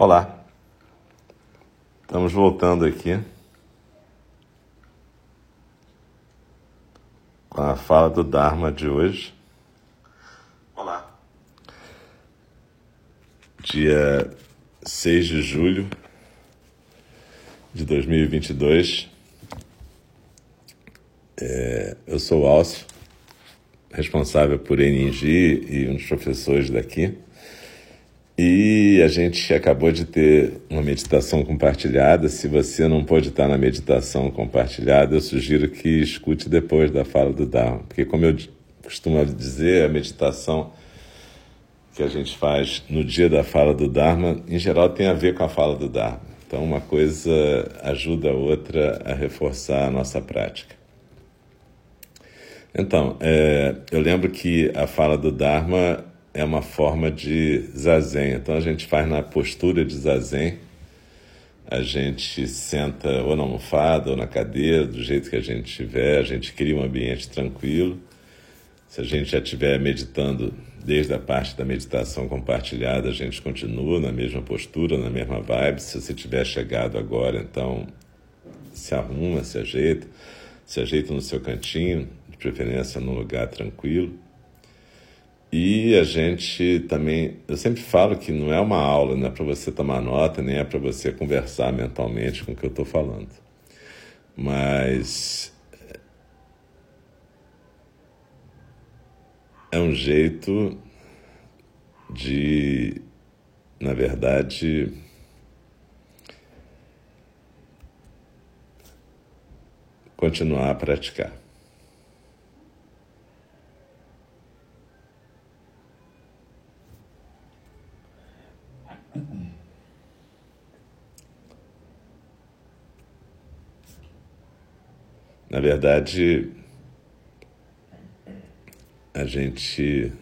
Olá, estamos voltando aqui com a fala do Dharma de hoje. Olá. Dia 6 de julho de 2022. É, eu sou o Alcio, responsável por NG e um dos professores daqui. E a gente acabou de ter uma meditação compartilhada. Se você não pode estar na meditação compartilhada, eu sugiro que escute depois da fala do Dharma. Porque, como eu costumo dizer, a meditação que a gente faz no dia da fala do Dharma, em geral, tem a ver com a fala do Dharma. Então, uma coisa ajuda a outra a reforçar a nossa prática. Então, é, eu lembro que a fala do Dharma é uma forma de zazen. Então a gente faz na postura de zazen. A gente senta ou na almofada ou na cadeira, do jeito que a gente tiver, a gente cria um ambiente tranquilo. Se a gente já estiver meditando desde a parte da meditação compartilhada, a gente continua na mesma postura, na mesma vibe. Se você tiver chegado agora, então se arruma, se ajeita, se ajeita no seu cantinho, de preferência num lugar tranquilo. E a gente também, eu sempre falo que não é uma aula, não é para você tomar nota, nem é para você conversar mentalmente com o que eu estou falando. Mas é um jeito de, na verdade, continuar a praticar. Na verdade, a gente,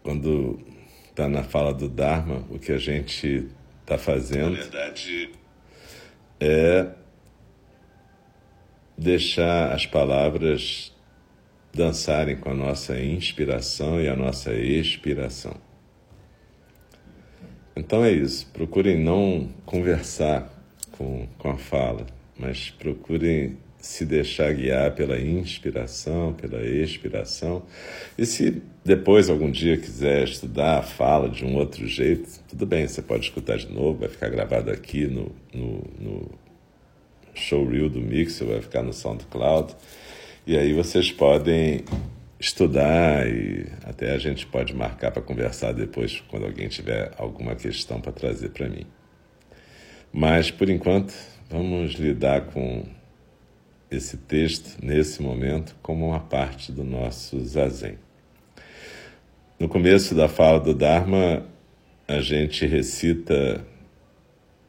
quando está na fala do Dharma, o que a gente está fazendo verdade... é deixar as palavras dançarem com a nossa inspiração e a nossa expiração. Então é isso, procurem não conversar com, com a fala, mas procurem se deixar guiar pela inspiração, pela expiração. E se depois, algum dia, quiser estudar a fala de um outro jeito, tudo bem, você pode escutar de novo, vai ficar gravado aqui no, no, no showreel do Mixer, vai ficar no SoundCloud. E aí vocês podem estudar e até a gente pode marcar para conversar depois, quando alguém tiver alguma questão para trazer para mim. Mas, por enquanto, vamos lidar com esse texto, nesse momento, como uma parte do nosso zazen. No começo da fala do Dharma, a gente recita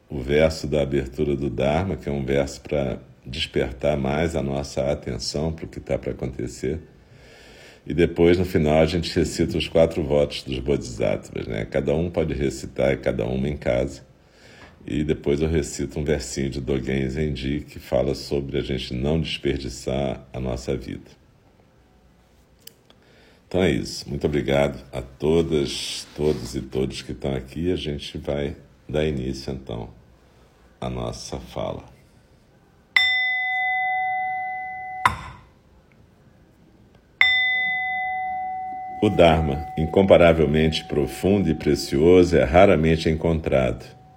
o verso da abertura do Dharma, que é um verso para despertar mais a nossa atenção para o que está para acontecer. E depois, no final, a gente recita os quatro votos dos Bodhisattvas. Né? Cada um pode recitar, cada uma em casa. E depois eu recito um versinho de Dogen Zenji que fala sobre a gente não desperdiçar a nossa vida. Então é isso. Muito obrigado a todas, todos e todos que estão aqui. A gente vai dar início então à nossa fala. O Dharma, incomparavelmente profundo e precioso, é raramente encontrado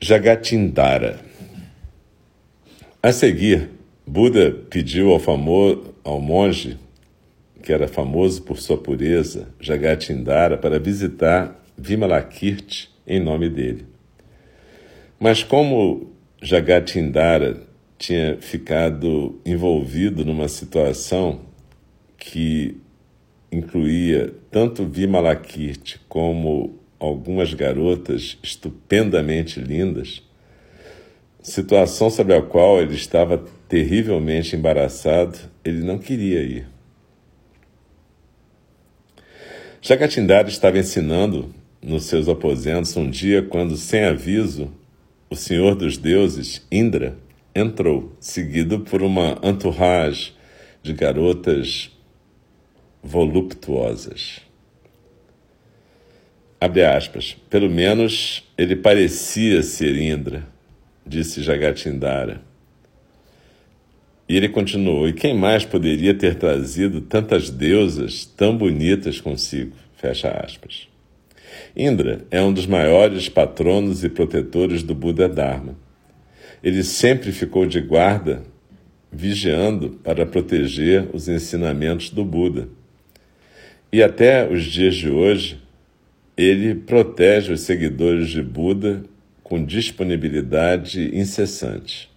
Jagatindara. A seguir, Buda pediu ao, famoso, ao monge, que era famoso por sua pureza, Jagatindara, para visitar Vimalakirti em nome dele. Mas como Jagatindara tinha ficado envolvido numa situação que incluía tanto Vimalakirti como algumas garotas estupendamente lindas, situação sobre a qual ele estava terrivelmente embaraçado, ele não queria ir. Jagatindara estava ensinando nos seus aposentos um dia quando, sem aviso, o senhor dos deuses, Indra, entrou, seguido por uma entourage de garotas voluptuosas. Abre aspas. Pelo menos ele parecia ser Indra, disse Jagatindara. E ele continuou: E quem mais poderia ter trazido tantas deusas tão bonitas consigo? Fecha aspas. Indra é um dos maiores patronos e protetores do Buda Dharma ele sempre ficou de guarda, vigiando para proteger os ensinamentos do Buda. E até os dias de hoje, ele protege os seguidores de Buda com disponibilidade incessante.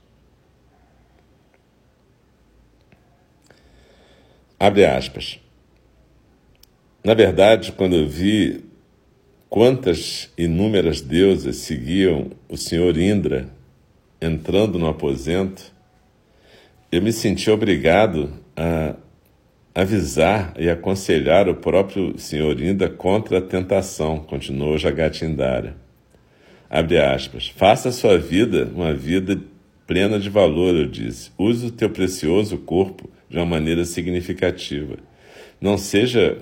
Abre aspas. Na verdade, quando eu vi quantas inúmeras deusas seguiam o senhor Indra entrando no aposento, eu me senti obrigado a avisar e aconselhar o próprio senhor Inda contra a tentação, continuou Jagatindara. Abre aspas. Faça a sua vida uma vida plena de valor, eu disse. Use o teu precioso corpo de uma maneira significativa. Não seja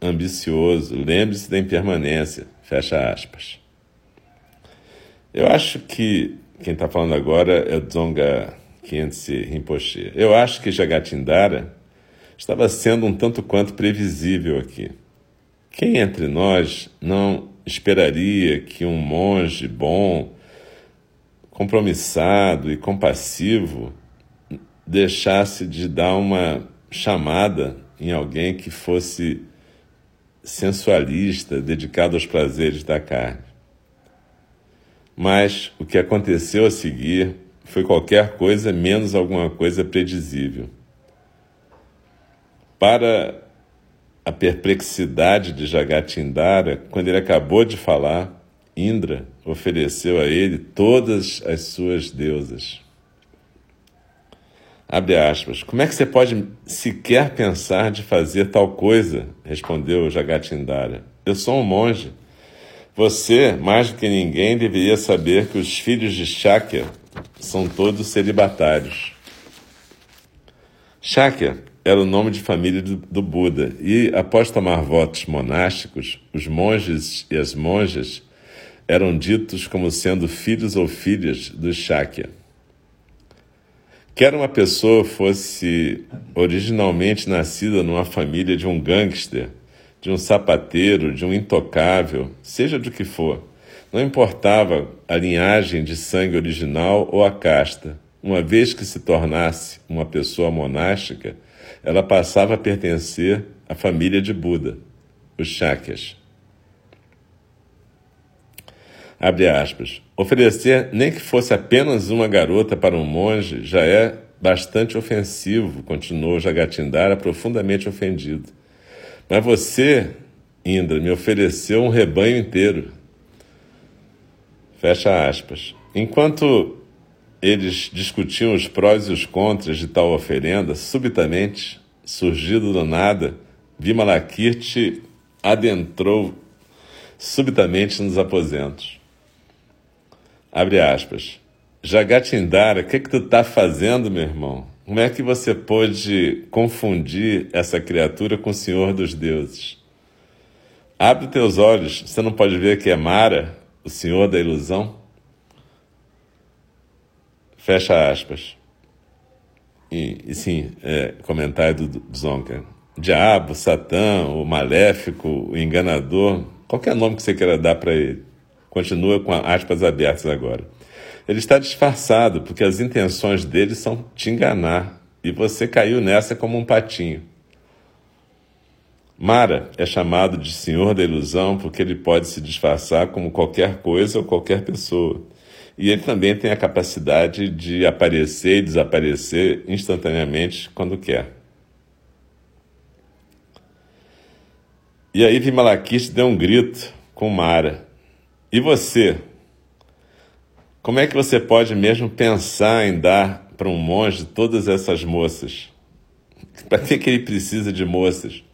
ambicioso, lembre-se da impermanência. Fecha aspas. Eu acho que quem está falando agora é o Dzonga Khyentse Rinpoche. Eu acho que Jagatindara estava sendo um tanto quanto previsível aqui. Quem entre nós não esperaria que um monge bom, compromissado e compassivo deixasse de dar uma chamada em alguém que fosse sensualista, dedicado aos prazeres da carne? Mas o que aconteceu a seguir foi qualquer coisa menos alguma coisa predizível. Para a perplexidade de Jagatindara, quando ele acabou de falar, Indra ofereceu a ele todas as suas deusas. Abre aspas. Como é que você pode sequer pensar de fazer tal coisa? Respondeu Jagatindara. Eu sou um monge. Você, mais do que ninguém, deveria saber que os filhos de Shakya são todos celibatários. Shakya era o nome de família do, Buda e, após tomar votos monásticos, os monges e as monjas eram ditos como sendo filhos ou filhas dos Shakya. Quer uma pessoa fosse originalmente nascida numa família de um gangster de um sapateiro, de um intocável, seja do que for. Não importava a linhagem de sangue original ou a casta. Uma vez que se tornasse uma pessoa monástica, ela passava a pertencer à família de Buda, os Shakyas. Abre aspas. Oferecer nem que fosse apenas uma garota para um monge já é bastante ofensivo, continuou Jagatindara profundamente ofendido. Mas você, Indra, me ofereceu um rebanho inteiro. Fecha aspas. Enquanto eles discutiam os prós e os contras de tal oferenda, subitamente, surgido do nada, Vimalakirti adentrou subitamente nos aposentos. Abre aspas. Jagatindara, o que, que tu está fazendo, meu irmão? Como é que você pôde confundir essa criatura com o Senhor dos deuses? Abre teus olhos, você não pode ver que é Mara, o Senhor da ilusão? Fecha aspas. e, e sim, é, comentário do, do Zonka. Diabo, Satã, o maléfico, o enganador, qualquer nome que você queira dar para ele. Continua com aspas abertas agora. Ele está disfarçado, porque as intenções dele são te enganar, e você caiu nessa como um patinho. Mara é chamado de Senhor da Ilusão porque ele pode se disfarçar como qualquer coisa ou qualquer pessoa. E ele também tem a capacidade de aparecer e desaparecer instantaneamente quando quer. E aí Vimalakirti deu um grito com Mara. E você? Como é que você pode mesmo pensar em dar para um monge todas essas moças? Para que, que ele precisa de moças?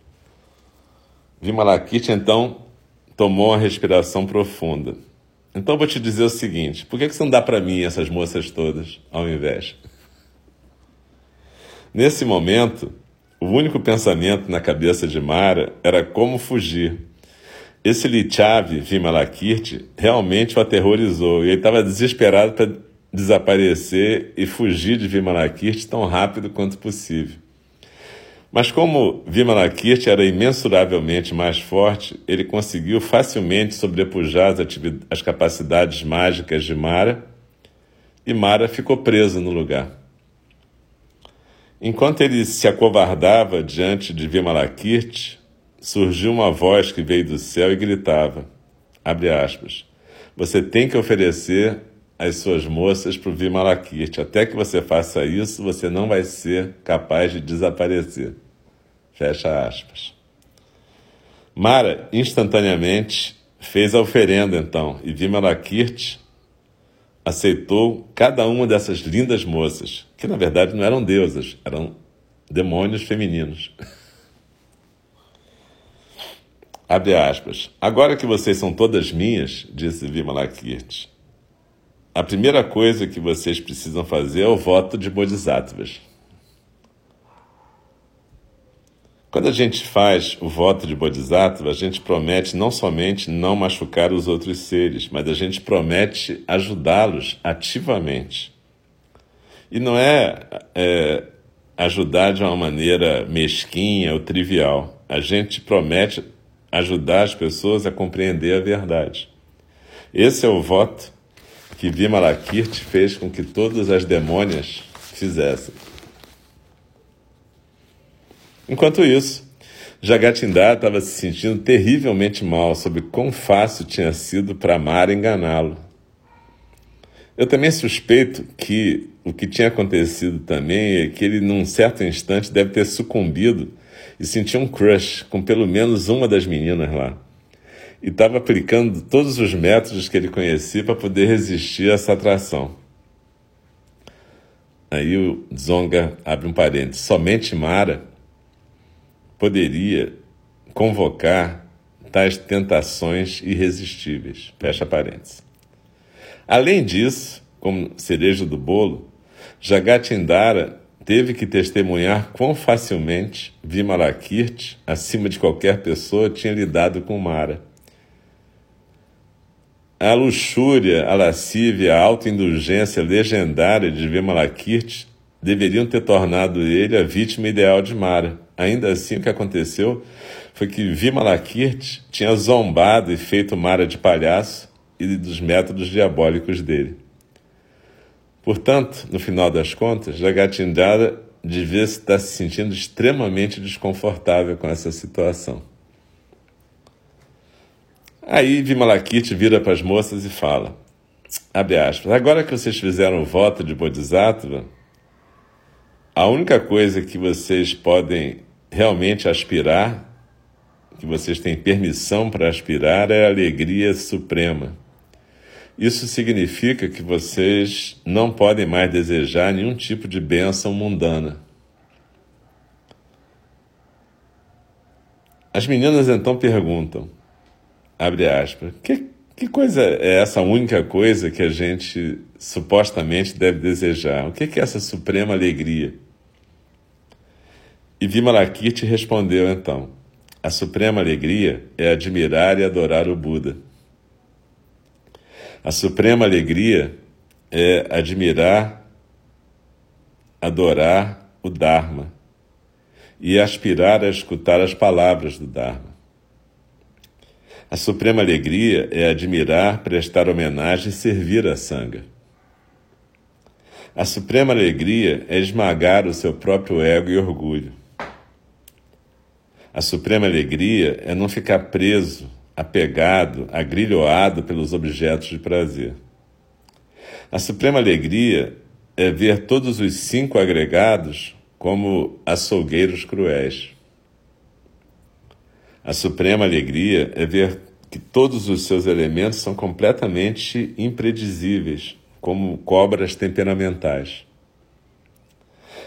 Vimalakirti então tomou uma respiração profunda. Então vou te dizer o seguinte: por que, que você não dá para mim essas moças todas ao invés? Nesse momento, o único pensamento na cabeça de Mara era como fugir. Esse Lichavi Vimalakirti realmente o aterrorizou e ele estava desesperado para desaparecer e fugir de Vimalakirti tão rápido quanto possível. Mas como Vimalakirti era imensuravelmente mais forte, ele conseguiu facilmente sobrepujar as, as capacidades mágicas de Mara e Mara ficou presa no lugar. Enquanto ele se acovardava diante de Vimalakirti, surgiu uma voz que veio do céu e gritava, abre aspas, você tem que oferecer as suas moças para o Vimalakirti. Até que você faça isso, você não vai ser capaz de desaparecer. Fecha aspas. Mara instantaneamente fez a oferenda então, e Vimalakirti aceitou cada uma dessas lindas moças, que na verdade não eram deusas, eram demônios femininos. Abre aspas. Agora que vocês são todas minhas, disse Vimalakirti, a primeira coisa que vocês precisam fazer é o voto de Bodhisattvas. Quando a gente faz o voto de Bodhisattva, a gente promete não somente não machucar os outros seres, mas a gente promete ajudá-los ativamente. E não é, é ajudar de uma maneira mesquinha ou trivial. A gente promete ajudar as pessoas a compreender a verdade. Esse é o voto que Vimalakirti fez com que todas as demônias fizessem. Enquanto isso, Jagatindá estava se sentindo terrivelmente mal sobre quão fácil tinha sido para Mara enganá-lo. Eu também suspeito que o que tinha acontecido também é que ele, num certo instante, deve ter sucumbido e sentiu um crush com pelo menos uma das meninas lá. E estava aplicando todos os métodos que ele conhecia para poder resistir a essa atração. Aí o Zonga abre um parênteses. Somente Mara poderia convocar tais tentações irresistíveis. Fecha parênteses. Além disso, como cereja do bolo, Jagatindara teve que testemunhar quão facilmente Vimalakirti, acima de qualquer pessoa, tinha lidado com Mara. A luxúria, a lascívia, a autoindulgência legendária de Vimalakirti deveriam ter tornado ele a vítima ideal de Mara. Ainda assim, o que aconteceu foi que Vimalakirti tinha zombado e feito Mara de palhaço e dos métodos diabólicos dele. Portanto, no final das contas, Jagatindara devia estar se sentindo extremamente desconfortável com essa situação. Aí Vimalakirti vira para as moças e fala, abre aspas, agora que vocês fizeram o voto de Bodhisattva, a única coisa que vocês podem realmente aspirar, que vocês têm permissão para aspirar, é a alegria suprema. Isso significa que vocês não podem mais desejar nenhum tipo de bênção mundana. As meninas então perguntam, abre aspas, que, que coisa é essa única coisa que a gente supostamente deve desejar? O que é essa suprema alegria? E Vimalakirti respondeu então: A suprema alegria é admirar e adorar o Buda. A suprema alegria é admirar, adorar o Dharma e aspirar a escutar as palavras do Dharma. A suprema alegria é admirar, prestar homenagem e servir a Sangha. A suprema alegria é esmagar o seu próprio ego e orgulho. A suprema alegria é não ficar preso, apegado, agrilhoado pelos objetos de prazer. A suprema alegria é ver todos os cinco agregados como açougueiros cruéis. A suprema alegria é ver que todos os seus elementos são completamente impredizíveis, como cobras temperamentais.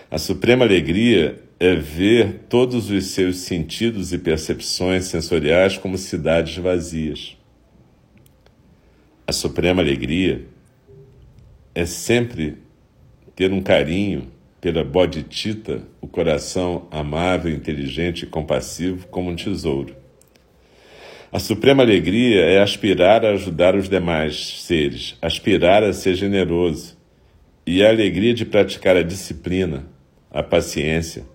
A suprema alegria é ver todos os seus sentidos e percepções sensoriais como cidades vazias. A suprema alegria é sempre ter um carinho pela bodhicitta, o coração amável, inteligente e compassivo como um tesouro. A suprema alegria é aspirar a ajudar os demais seres, aspirar a ser generoso, e a alegria de praticar a disciplina, a paciência,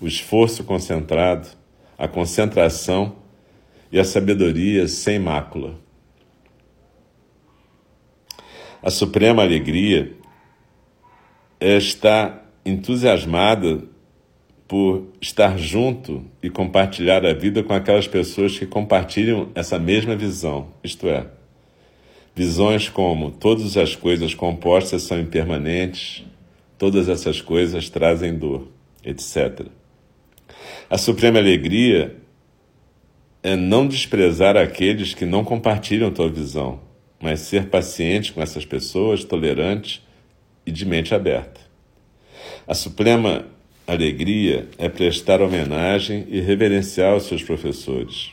o esforço concentrado, a concentração e a sabedoria sem mácula. A suprema alegria é estar entusiasmada por estar junto e compartilhar a vida com aquelas pessoas que compartilham essa mesma visão, isto é, visões como todas as coisas compostas são impermanentes, todas essas coisas trazem dor, etc. A suprema alegria é não desprezar aqueles que não compartilham tua visão, mas ser paciente com essas pessoas, tolerante e de mente aberta. A suprema alegria é prestar homenagem e reverenciar os seus professores.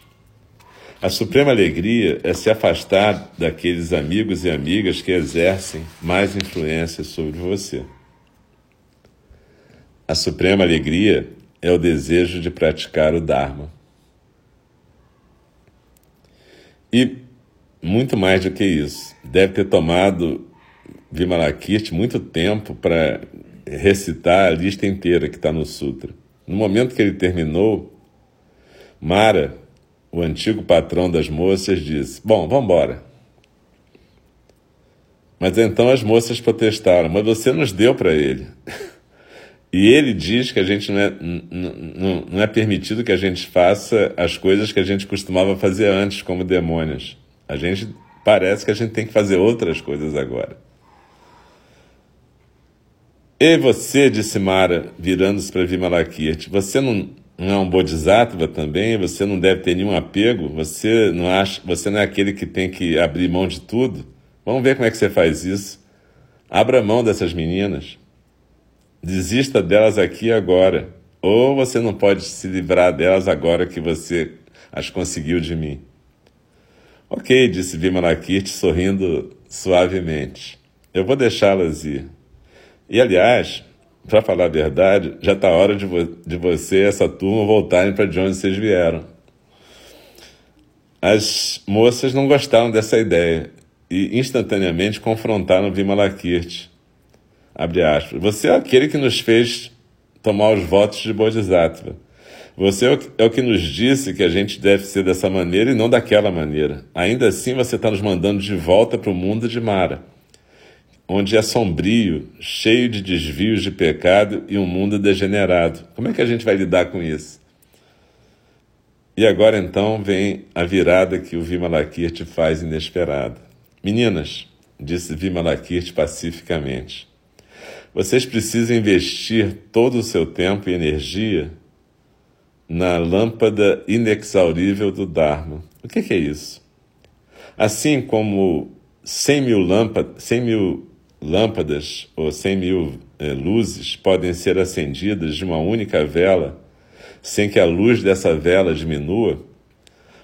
A suprema alegria é se afastar daqueles amigos e amigas que exercem mais influência sobre você. A suprema alegria é o desejo de praticar o Dharma. E muito mais do que isso, deve ter tomado Vimalakirti muito tempo para recitar a lista inteira que está no Sutra. No momento que ele terminou, Mara, o antigo patrão das moças, disse: Bom, vamos embora. Mas então as moças protestaram: Mas você nos deu para ele. E ele diz que a gente não é, não, não é permitido que a gente faça as coisas que a gente costumava fazer antes, como demônios. A gente parece que a gente tem que fazer outras coisas agora. E você, disse Mara, virando-se para Vimalakirti, você não, não é um bodhisattva também? Você não deve ter nenhum apego? Você não acha, você não é aquele que tem que abrir mão de tudo? Vamos ver como é que você faz isso. Abra mão dessas meninas. Desista delas aqui agora. Ou você não pode se livrar delas agora que você as conseguiu de mim. Ok, disse Vimalakirti sorrindo suavemente. Eu vou deixá-las ir. E, aliás, para falar a verdade, já está hora de, vo de você e essa turma voltarem para de onde vocês vieram. As moças não gostaram dessa ideia e instantaneamente confrontaram Vimalakirti. Abre aspas. Você é aquele que nos fez tomar os votos de Bodhisattva. Você é é o que nos disse que a gente deve ser dessa maneira e não daquela maneira. Ainda assim, você está nos mandando de volta para o mundo de Mara onde é sombrio, cheio de desvios de pecado e um mundo degenerado. Como é que a gente vai lidar com isso? E agora então vem a virada que o Vimalakirti faz inesperada. Meninas, disse Vimalakirti pacificamente, vocês precisam investir todo o seu tempo e energia na lâmpada inexaurível do Dharma. O que, que é isso? Assim como 100 mil, lâmpadas, 100 mil lâmpadas ou 100 mil eh, luzes podem ser acendidas de uma única vela sem que a luz dessa vela diminua,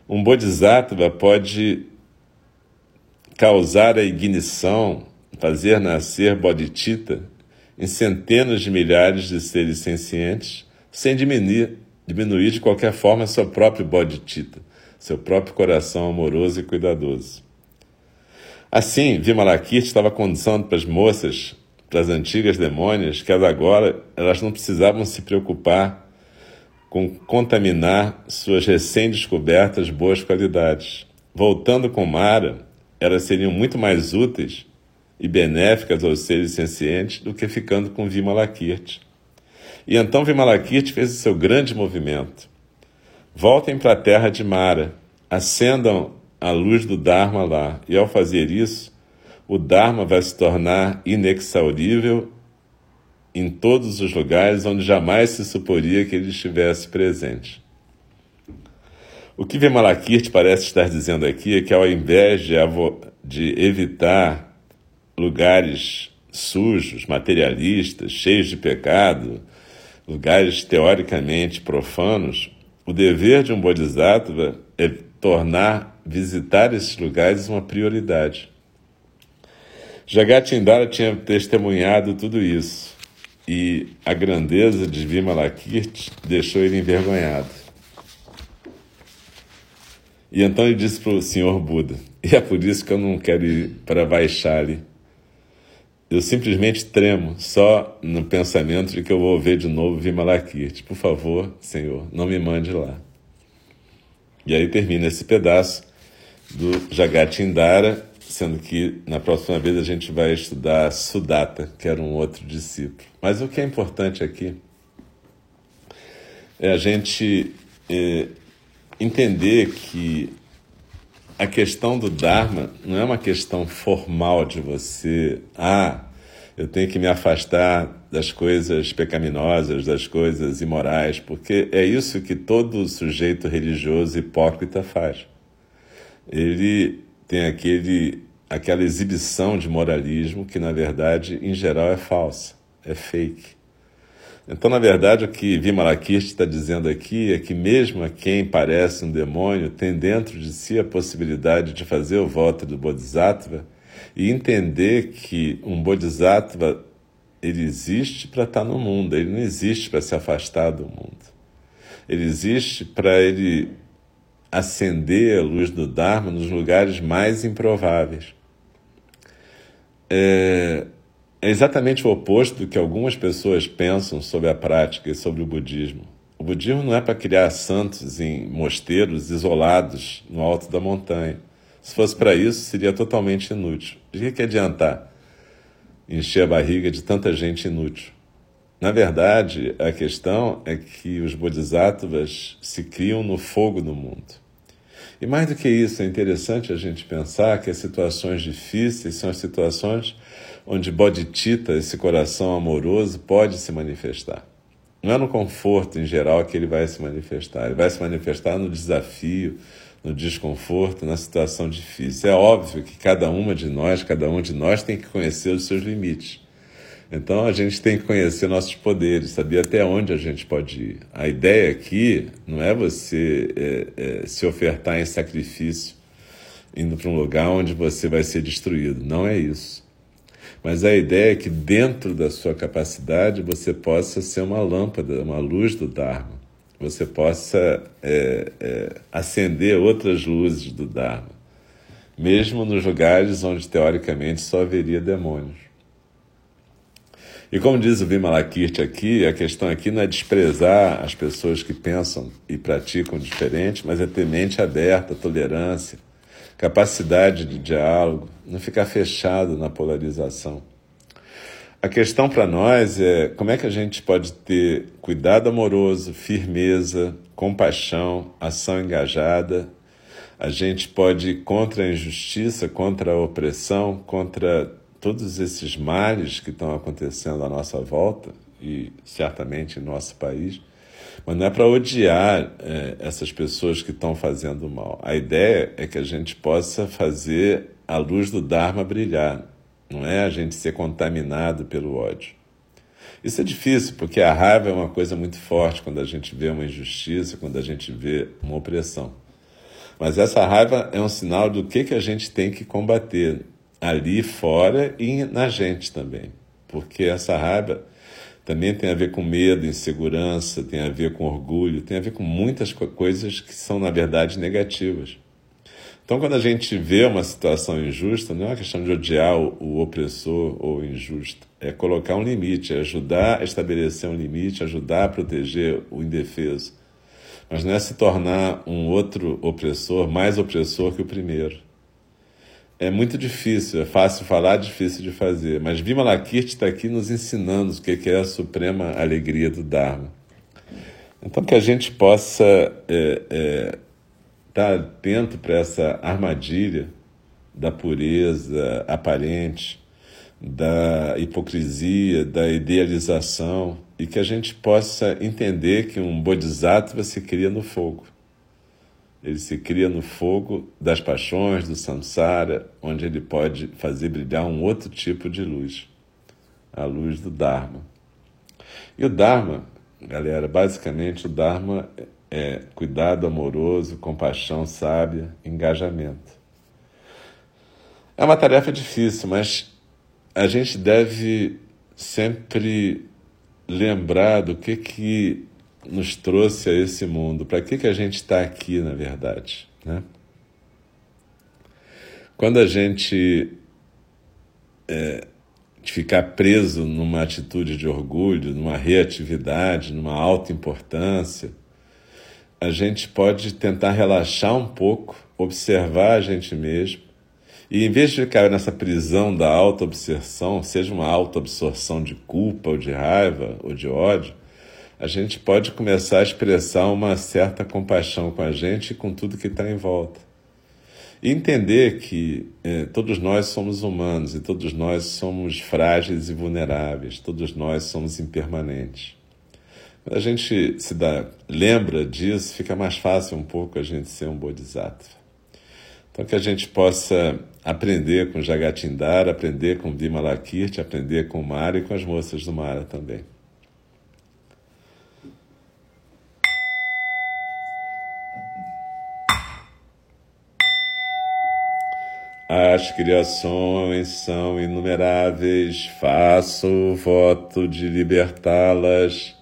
um bodhisattva pode causar a ignição, fazer nascer bodhicitta em centenas de milhares de seres sencientes, sem diminuir, diminuir de qualquer forma seu próprio bodhicitta, seu próprio coração amoroso e cuidadoso. Assim, Vimalakirti estava conduzindo para as moças para as antigas demônias que agora elas não precisavam se preocupar com contaminar suas recém-descobertas boas qualidades. Voltando com Mara, elas seriam muito mais úteis e benéficas aos seres sencientes do que ficando com Vimalakirti. E então Vimalakirti fez o seu grande movimento. Voltem para a terra de Mara, acendam a luz do Dharma lá, e ao fazer isso, o Dharma vai se tornar inexaurível em todos os lugares onde jamais se suporia que ele estivesse presente. O que Vimalakirti parece estar dizendo aqui é que, ao invés de, de evitar lugares sujos, materialistas, cheios de pecado, lugares teoricamente profanos, o dever de um bodhisattva é tornar visitar esses lugares uma prioridade. Jagatindara tinha testemunhado tudo isso e a grandeza de Vimalakirti deixou ele envergonhado. E então ele disse para o senhor Buda: E é por isso que eu não quero ir para Vaishali. Eu simplesmente tremo só no pensamento de que eu vou ver de novo Vimalakirti. Por favor, Senhor, não me mande lá. E aí termina esse pedaço do Jagatindara, sendo que na próxima vez a gente vai estudar Sudatta, que era um outro discípulo. Mas o que é importante aqui é a gente é, entender que a questão do Dharma não é uma questão formal de você, ah, eu tenho que me afastar das coisas pecaminosas, das coisas imorais, porque é isso que todo sujeito religioso hipócrita faz. Ele tem aquele, aquela exibição de moralismo que, na verdade, em geral é falsa, é fake. Então, na verdade, o que Vimalakirti está dizendo aqui é que, mesmo a quem parece um demônio, tem dentro de si a possibilidade de fazer o voto do Bodhisattva e entender que um Bodhisattva ele existe para estar no mundo, ele não existe para se afastar do mundo. Ele existe para ele acender a luz do Dharma nos lugares mais improváveis. É, é exatamente o oposto do que algumas pessoas pensam sobre a prática e sobre o budismo. O budismo não é para criar santos em mosteiros isolados no alto da montanha. Se fosse para isso, seria totalmente inútil. De que, que adiantar encher a barriga de tanta gente inútil? Na verdade, a questão é que os bodhisattvas se criam no fogo do mundo. E mais do que isso, é interessante a gente pensar que as situações difíceis são as situações onde Bodhicitta, esse coração amoroso, pode se manifestar. Não é no conforto em geral que ele vai se manifestar, ele vai se manifestar no desafio, no desconforto, na situação difícil. É óbvio que cada uma de nós, cada um de nós tem que conhecer os seus limites. Então a gente tem que conhecer nossos poderes, saber até onde a gente pode ir. A ideia aqui não é você é, é, se ofertar em sacrifício, indo para um lugar onde você vai ser destruído. Não é isso. Mas a ideia é que dentro da sua capacidade você possa ser uma lâmpada, uma luz do Dharma. Você possa é, é, acender outras luzes do Dharma, mesmo nos lugares onde teoricamente só haveria demônios. E como diz o Vimalakirti aqui, a questão aqui não é desprezar as pessoas que pensam e praticam diferente, mas é ter mente aberta, tolerância, capacidade de diálogo, não ficar fechado na polarização. A questão para nós é como é que a gente pode ter cuidado amoroso, firmeza, compaixão, ação engajada. A gente pode ir contra a injustiça, contra a opressão, contra todos esses males que estão acontecendo à nossa volta e certamente em nosso país mas não é para odiar é, essas pessoas que estão fazendo mal. A ideia é que a gente possa fazer a luz do Dharma brilhar, não é a gente ser contaminado pelo ódio. Isso é difícil, porque a raiva é uma coisa muito forte quando a gente vê uma injustiça, quando a gente vê uma opressão. Mas essa raiva é um sinal do que, que a gente tem que combater ali fora e na gente também. Porque essa raiva também tem a ver com medo, insegurança, tem a ver com orgulho, tem a ver com muitas coisas que são, na verdade, negativas. Então, quando a gente vê uma situação injusta, não é uma questão de odiar o, opressor ou o injusto, é colocar um limite, é ajudar a estabelecer um limite, ajudar a proteger o indefeso. Mas não é se tornar um outro opressor mais opressor que o primeiro. É muito difícil, é fácil falar, difícil de fazer. Mas Vima Lakirti está aqui nos ensinando o que é a suprema alegria do Dharma. Então, que a gente possa é, é, estar atento para essa armadilha da pureza aparente, da hipocrisia, da idealização, e que a gente possa entender que um bodhisattva se cria no fogo. Ele se cria no fogo das paixões, do samsara, onde ele pode fazer brilhar um outro tipo de luz, a luz do Dharma. E o Dharma, galera, basicamente o Dharma é cuidado amoroso, compaixão sábia, engajamento. É uma tarefa difícil, mas a gente deve sempre lembrar do que que nos trouxe a esse mundo, para que que a gente está aqui, na verdade, né? Quando a gente é, ficar preso numa atitude de orgulho, numa reatividade, numa alta importância, a gente pode tentar relaxar um pouco, observar a gente mesmo, e em vez de ficar nessa prisão da auto-obsessão, seja uma auto-absorção de culpa, ou de raiva, ou de ódio, a gente pode começar a expressar uma certa compaixão com a gente e com tudo que está em volta. E entender que eh, todos nós somos humanos e todos nós somos frágeis e vulneráveis, todos nós somos impermanentes. A gente se dá, lembra disso, fica mais fácil um pouco a gente ser um bodhisattva. Então, que a gente possa aprender com Jagatindara, aprender com Vimalakirti, aprender com Mara e com as moças do Mara também. As criações são inumeráveis, faço o voto de libertá-las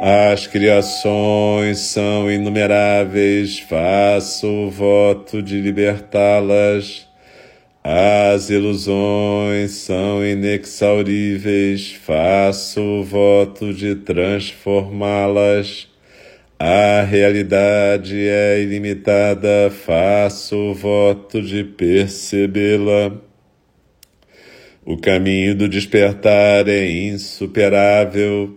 As criações são inumeráveis, faço o voto de libertá-las. As ilusões são inexauríveis, faço o voto de transformá-las. A realidade é ilimitada, faço o voto de percebê-la. O caminho do despertar é insuperável,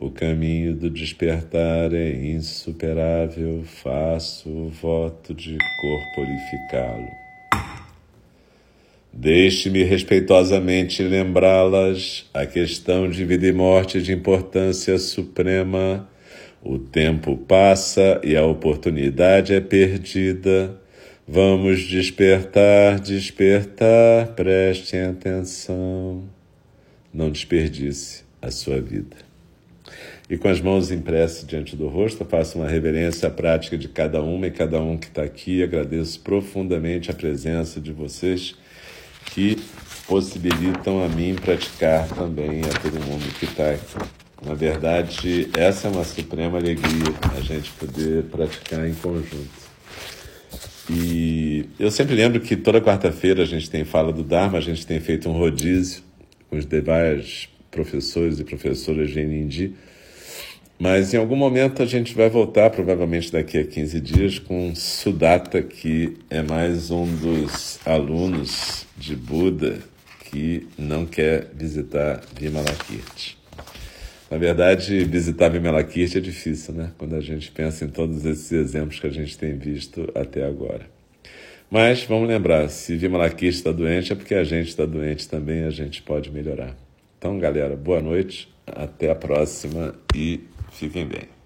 O caminho do despertar é insuperável, faço o voto de corporificá-lo. Deixe-me respeitosamente lembrá-las a questão de vida e morte de importância suprema. O tempo passa e a oportunidade é perdida. Vamos despertar, despertar, prestem atenção. Não desperdice a sua vida. E com as mãos impressas diante do rosto, faço uma reverência à prática de cada uma e cada um que está aqui. Agradeço profundamente a presença de vocês que possibilitam a mim praticar também a todo mundo que está aqui. Na verdade, essa é uma suprema alegria, a gente poder praticar em conjunto. E eu sempre lembro que toda quarta-feira a gente tem fala do Dharma, a gente tem feito um rodízio com os demais professores e professoras de Nindi mas em algum momento a gente vai voltar, provavelmente daqui a 15 dias, com Sudata, que é mais um dos alunos de Buda que não quer visitar Vimalakirti. Na verdade, visitar Vimelakirti é difícil, né? Quando a gente pensa em todos esses exemplos que a gente tem visto até agora. Mas vamos lembrar, se Vimalakirti está doente é porque a gente está doente também a gente pode melhorar. Então, galera, boa noite, até a próxima e fiquem bem.